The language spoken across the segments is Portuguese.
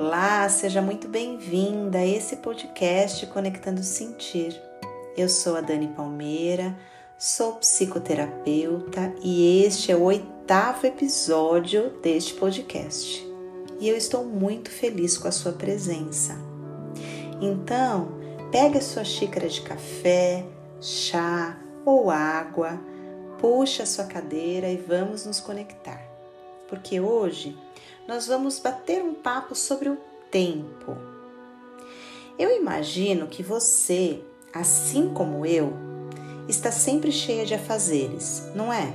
Olá, seja muito bem-vinda a esse podcast Conectando Sentir. Eu sou a Dani Palmeira, sou psicoterapeuta e este é o oitavo episódio deste podcast. E eu estou muito feliz com a sua presença. Então, pega a sua xícara de café, chá ou água, puxa a sua cadeira e vamos nos conectar. Porque hoje nós vamos bater um papo sobre o tempo. Eu imagino que você, assim como eu, está sempre cheia de afazeres, não é?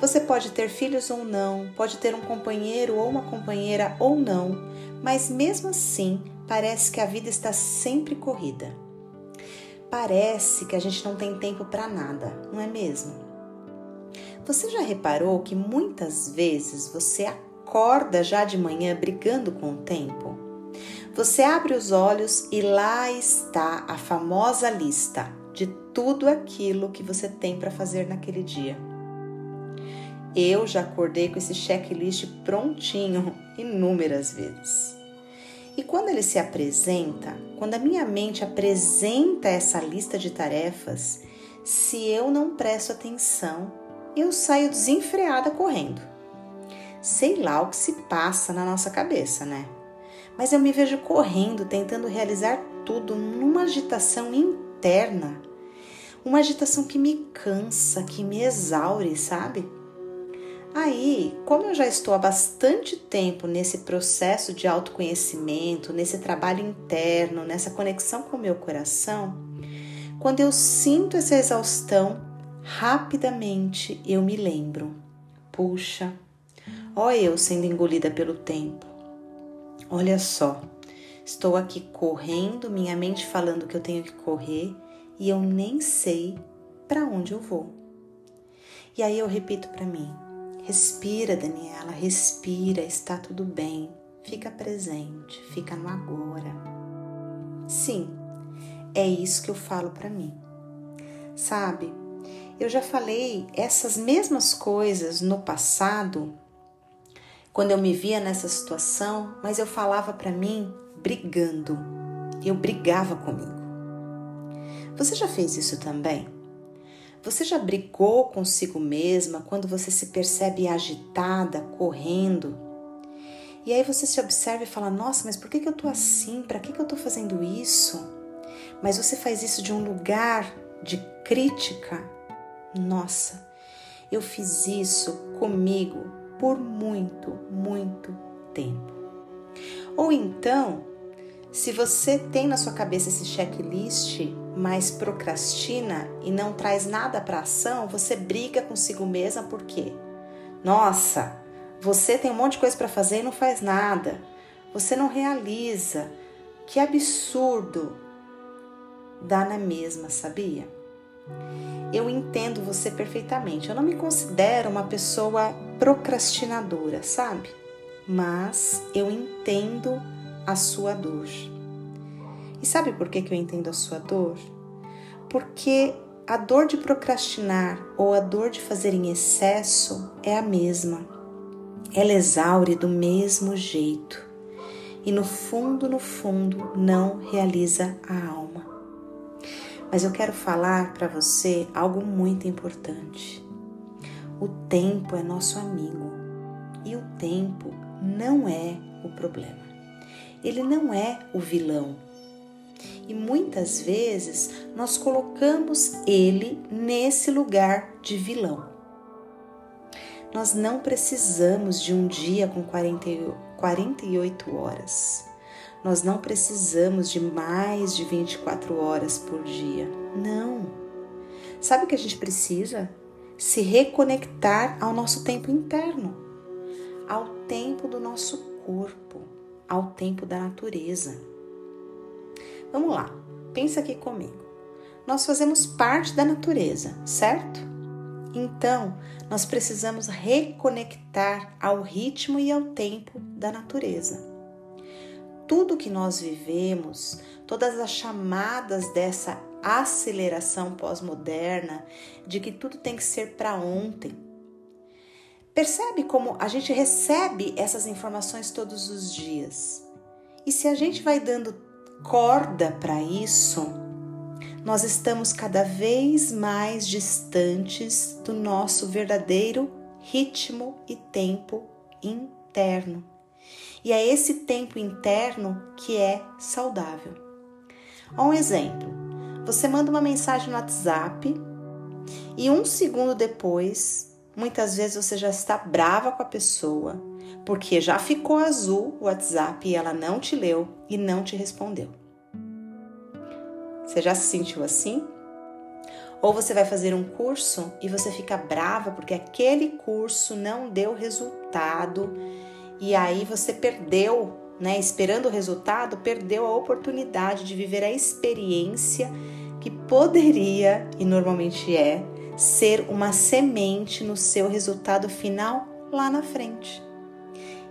Você pode ter filhos ou não, pode ter um companheiro ou uma companheira ou não, mas mesmo assim parece que a vida está sempre corrida. Parece que a gente não tem tempo para nada, não é mesmo? Você já reparou que muitas vezes você acorda já de manhã brigando com o tempo? Você abre os olhos e lá está a famosa lista de tudo aquilo que você tem para fazer naquele dia. Eu já acordei com esse checklist prontinho inúmeras vezes. E quando ele se apresenta, quando a minha mente apresenta essa lista de tarefas, se eu não presto atenção, eu saio desenfreada correndo. Sei lá o que se passa na nossa cabeça, né? Mas eu me vejo correndo, tentando realizar tudo numa agitação interna. Uma agitação que me cansa, que me exaure, sabe? Aí, como eu já estou há bastante tempo nesse processo de autoconhecimento, nesse trabalho interno, nessa conexão com o meu coração, quando eu sinto essa exaustão, rapidamente eu me lembro: puxa, Ó eu sendo engolida pelo tempo. Olha só, estou aqui correndo, minha mente falando que eu tenho que correr e eu nem sei para onde eu vou. E aí eu repito para mim: respira, Daniela, respira, está tudo bem. Fica presente, fica no agora. Sim, é isso que eu falo para mim. Sabe, eu já falei essas mesmas coisas no passado quando eu me via nessa situação, mas eu falava para mim brigando. Eu brigava comigo. Você já fez isso também? Você já brigou consigo mesma quando você se percebe agitada, correndo? E aí você se observa e fala: Nossa, mas por que, eu tô assim? Para que eu tô fazendo isso? Mas você faz isso de um lugar de crítica? Nossa, eu fiz isso comigo por muito, muito tempo. Ou então, se você tem na sua cabeça esse checklist, mas procrastina e não traz nada para ação, você briga consigo mesma porque, nossa, você tem um monte de coisa para fazer e não faz nada. Você não realiza. Que absurdo. Dá na mesma, sabia? Eu entendo você perfeitamente. Eu não me considero uma pessoa procrastinadora, sabe? Mas eu entendo a sua dor. E sabe por que, eu entendo a sua dor? Porque a dor de procrastinar ou a dor de fazer em excesso é a mesma. Ela exaure do mesmo jeito e no fundo, no fundo, não realiza a alma. Mas eu quero falar para você algo muito importante. O tempo é nosso amigo e o tempo não é o problema. Ele não é o vilão. E muitas vezes nós colocamos ele nesse lugar de vilão. Nós não precisamos de um dia com 40, 48 horas. Nós não precisamos de mais de 24 horas por dia. Não. Sabe o que a gente precisa? Se reconectar ao nosso tempo interno, ao tempo do nosso corpo, ao tempo da natureza. Vamos lá, pensa aqui comigo. Nós fazemos parte da natureza, certo? Então, nós precisamos reconectar ao ritmo e ao tempo da natureza tudo que nós vivemos, todas as chamadas dessa aceleração pós-moderna, de que tudo tem que ser para ontem. Percebe como a gente recebe essas informações todos os dias? E se a gente vai dando corda para isso, nós estamos cada vez mais distantes do nosso verdadeiro ritmo e tempo interno. E é esse tempo interno que é saudável. Um exemplo: você manda uma mensagem no WhatsApp e um segundo depois, muitas vezes você já está brava com a pessoa, porque já ficou azul o WhatsApp e ela não te leu e não te respondeu. Você já se sentiu assim? Ou você vai fazer um curso e você fica brava porque aquele curso não deu resultado e aí você perdeu, né? Esperando o resultado, perdeu a oportunidade de viver a experiência que poderia e normalmente é ser uma semente no seu resultado final lá na frente.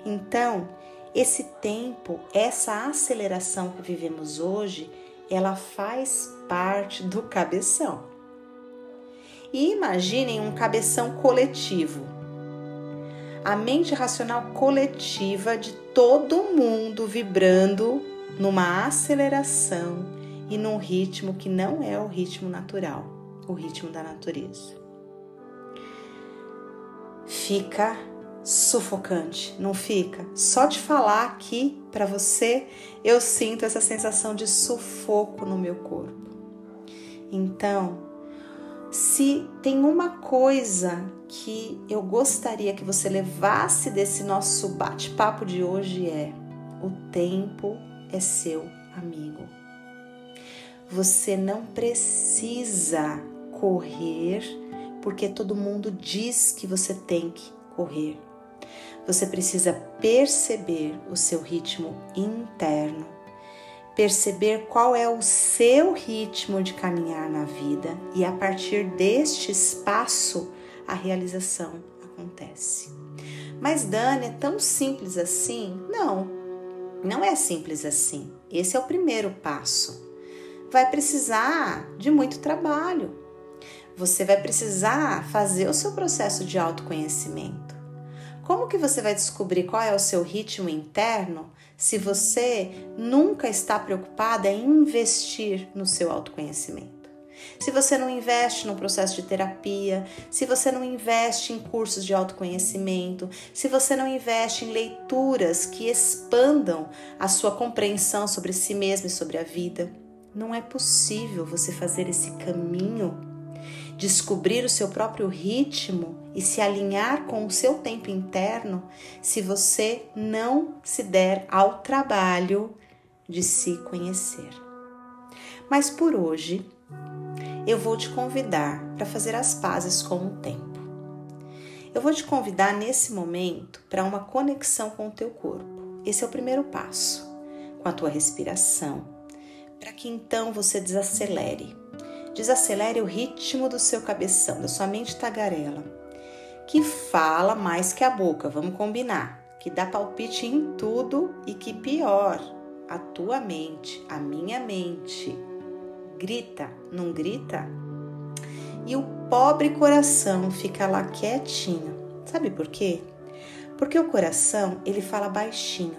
Então, esse tempo, essa aceleração que vivemos hoje, ela faz parte do cabeção. E imaginem um cabeção coletivo. A mente racional coletiva de todo mundo vibrando numa aceleração e num ritmo que não é o ritmo natural, o ritmo da natureza. Fica sufocante, não fica? Só de falar aqui para você, eu sinto essa sensação de sufoco no meu corpo. Então, se tem uma coisa que eu gostaria que você levasse desse nosso bate-papo de hoje é: o tempo é seu amigo. Você não precisa correr porque todo mundo diz que você tem que correr. Você precisa perceber o seu ritmo interno, perceber qual é o seu ritmo de caminhar na vida e a partir deste espaço a realização acontece. Mas Dani, é tão simples assim? Não, não é simples assim. Esse é o primeiro passo. Vai precisar de muito trabalho. Você vai precisar fazer o seu processo de autoconhecimento. Como que você vai descobrir qual é o seu ritmo interno se você nunca está preocupada em investir no seu autoconhecimento? Se você não investe no processo de terapia, se você não investe em cursos de autoconhecimento, se você não investe em leituras que expandam a sua compreensão sobre si mesmo e sobre a vida, não é possível você fazer esse caminho descobrir o seu próprio ritmo e se alinhar com o seu tempo interno se você não se der ao trabalho de se conhecer. Mas por hoje, eu vou te convidar para fazer as pazes com o tempo. Eu vou te convidar nesse momento para uma conexão com o teu corpo. Esse é o primeiro passo, com a tua respiração, para que então você desacelere desacelere o ritmo do seu cabeção, da sua mente tagarela, que fala mais que a boca, vamos combinar, que dá palpite em tudo e que pior, a tua mente, a minha mente, grita, não grita? E o pobre coração fica lá quietinho. Sabe por quê? Porque o coração, ele fala baixinho.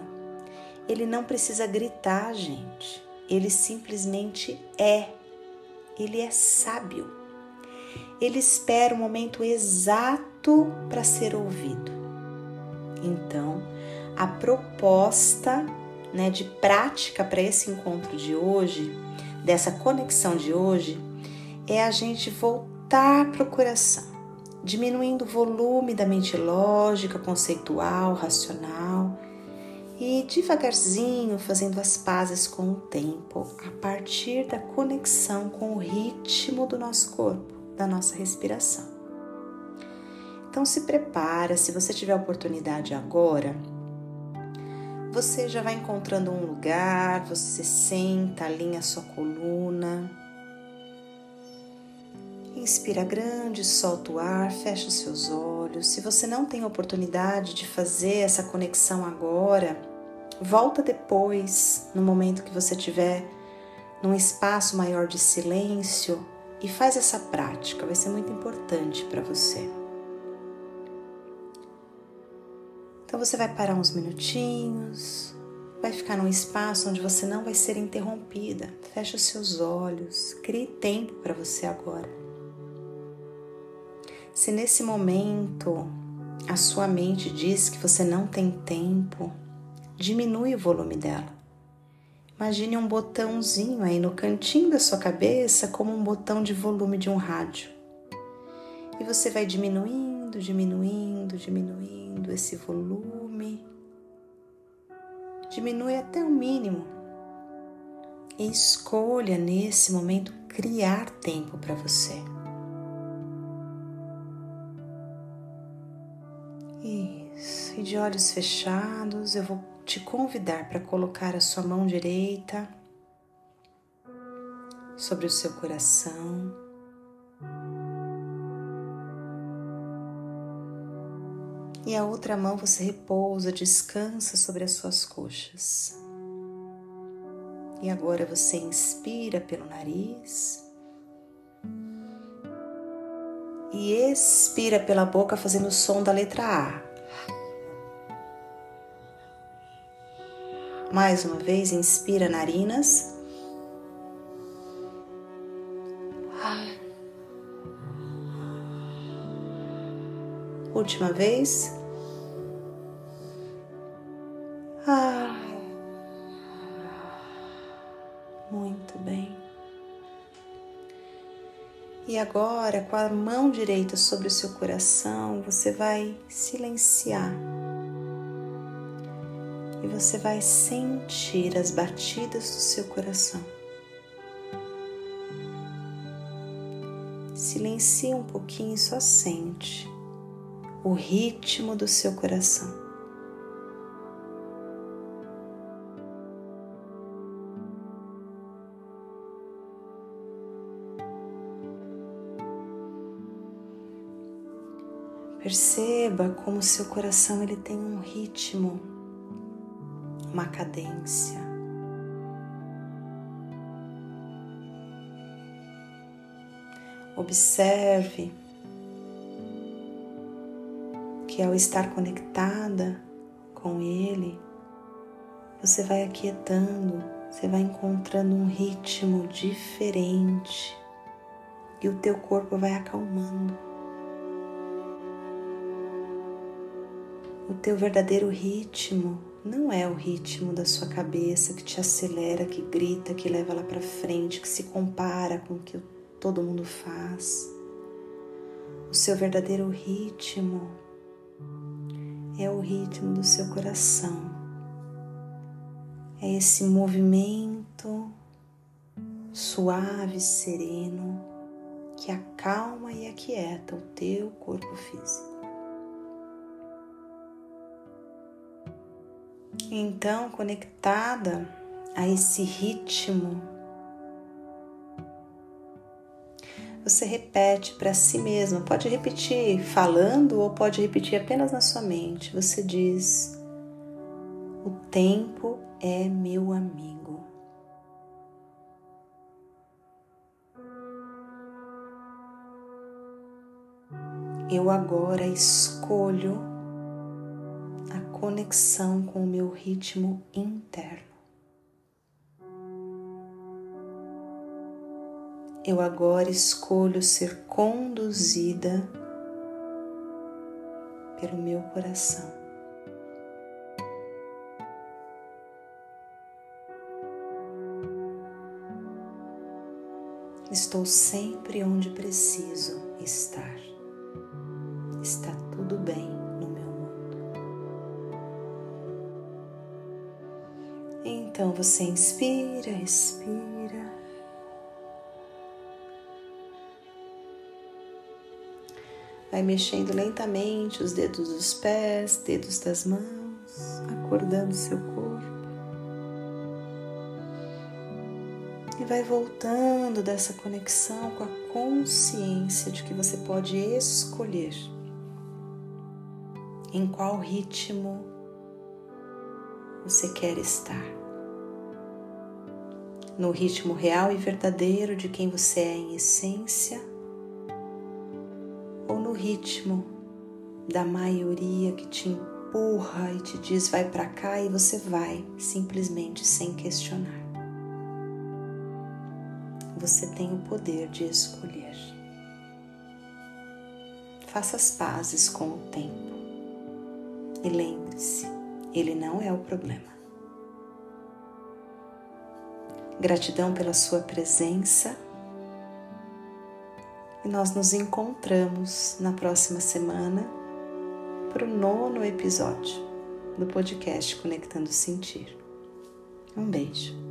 Ele não precisa gritar, gente. Ele simplesmente é ele é sábio. Ele espera o momento exato para ser ouvido. Então, a proposta né, de prática para esse encontro de hoje, dessa conexão de hoje, é a gente voltar para o coração, diminuindo o volume da mente lógica, conceitual, racional devagarzinho fazendo as pazes com o tempo, a partir da conexão com o ritmo do nosso corpo, da nossa respiração. Então se prepara, se você tiver oportunidade agora, você já vai encontrando um lugar, você senta, alinha sua coluna. Inspira grande, solta o ar, fecha os seus olhos. Se você não tem oportunidade de fazer essa conexão agora, volta depois, no momento que você tiver num espaço maior de silêncio e faz essa prática, vai ser muito importante para você. Então você vai parar uns minutinhos, vai ficar num espaço onde você não vai ser interrompida. Feche os seus olhos, crie tempo para você agora. Se nesse momento a sua mente diz que você não tem tempo, diminui o volume dela. Imagine um botãozinho aí no cantinho da sua cabeça, como um botão de volume de um rádio. E você vai diminuindo, diminuindo, diminuindo esse volume. Diminui até o mínimo. E escolha nesse momento criar tempo para você. E de olhos fechados, eu vou te convidar para colocar a sua mão direita sobre o seu coração. E a outra mão você repousa, descansa sobre as suas coxas. E agora você inspira pelo nariz e expira pela boca fazendo o som da letra A. Mais uma vez, inspira narinas. Última vez. Muito bem. E agora, com a mão direita sobre o seu coração, você vai silenciar. E você vai sentir as batidas do seu coração. Silencia um pouquinho e só sente o ritmo do seu coração. Perceba como seu coração ele tem um ritmo, uma cadência. Observe que ao estar conectada com ele, você vai aquietando, você vai encontrando um ritmo diferente e o teu corpo vai acalmando. O teu verdadeiro ritmo não é o ritmo da sua cabeça que te acelera, que grita, que leva lá para frente, que se compara com o que todo mundo faz. O seu verdadeiro ritmo é o ritmo do seu coração. É esse movimento suave, sereno, que acalma e aquieta o teu corpo físico. Então, conectada a esse ritmo, você repete para si mesma. Pode repetir falando ou pode repetir apenas na sua mente. Você diz: O tempo é meu amigo. Eu agora escolho conexão com o meu ritmo interno. Eu agora escolho ser conduzida pelo meu coração. Estou sempre onde preciso estar. Então você inspira, respira. Vai mexendo lentamente os dedos dos pés, dedos das mãos, acordando seu corpo. E vai voltando dessa conexão com a consciência de que você pode escolher em qual ritmo você quer estar no ritmo real e verdadeiro de quem você é em essência, ou no ritmo da maioria que te empurra e te diz vai para cá e você vai, simplesmente sem questionar. Você tem o poder de escolher. Faça as pazes com o tempo. E lembre-se, ele não é o problema. Gratidão pela sua presença. E nós nos encontramos na próxima semana para o nono episódio do podcast Conectando Sentir. Um beijo.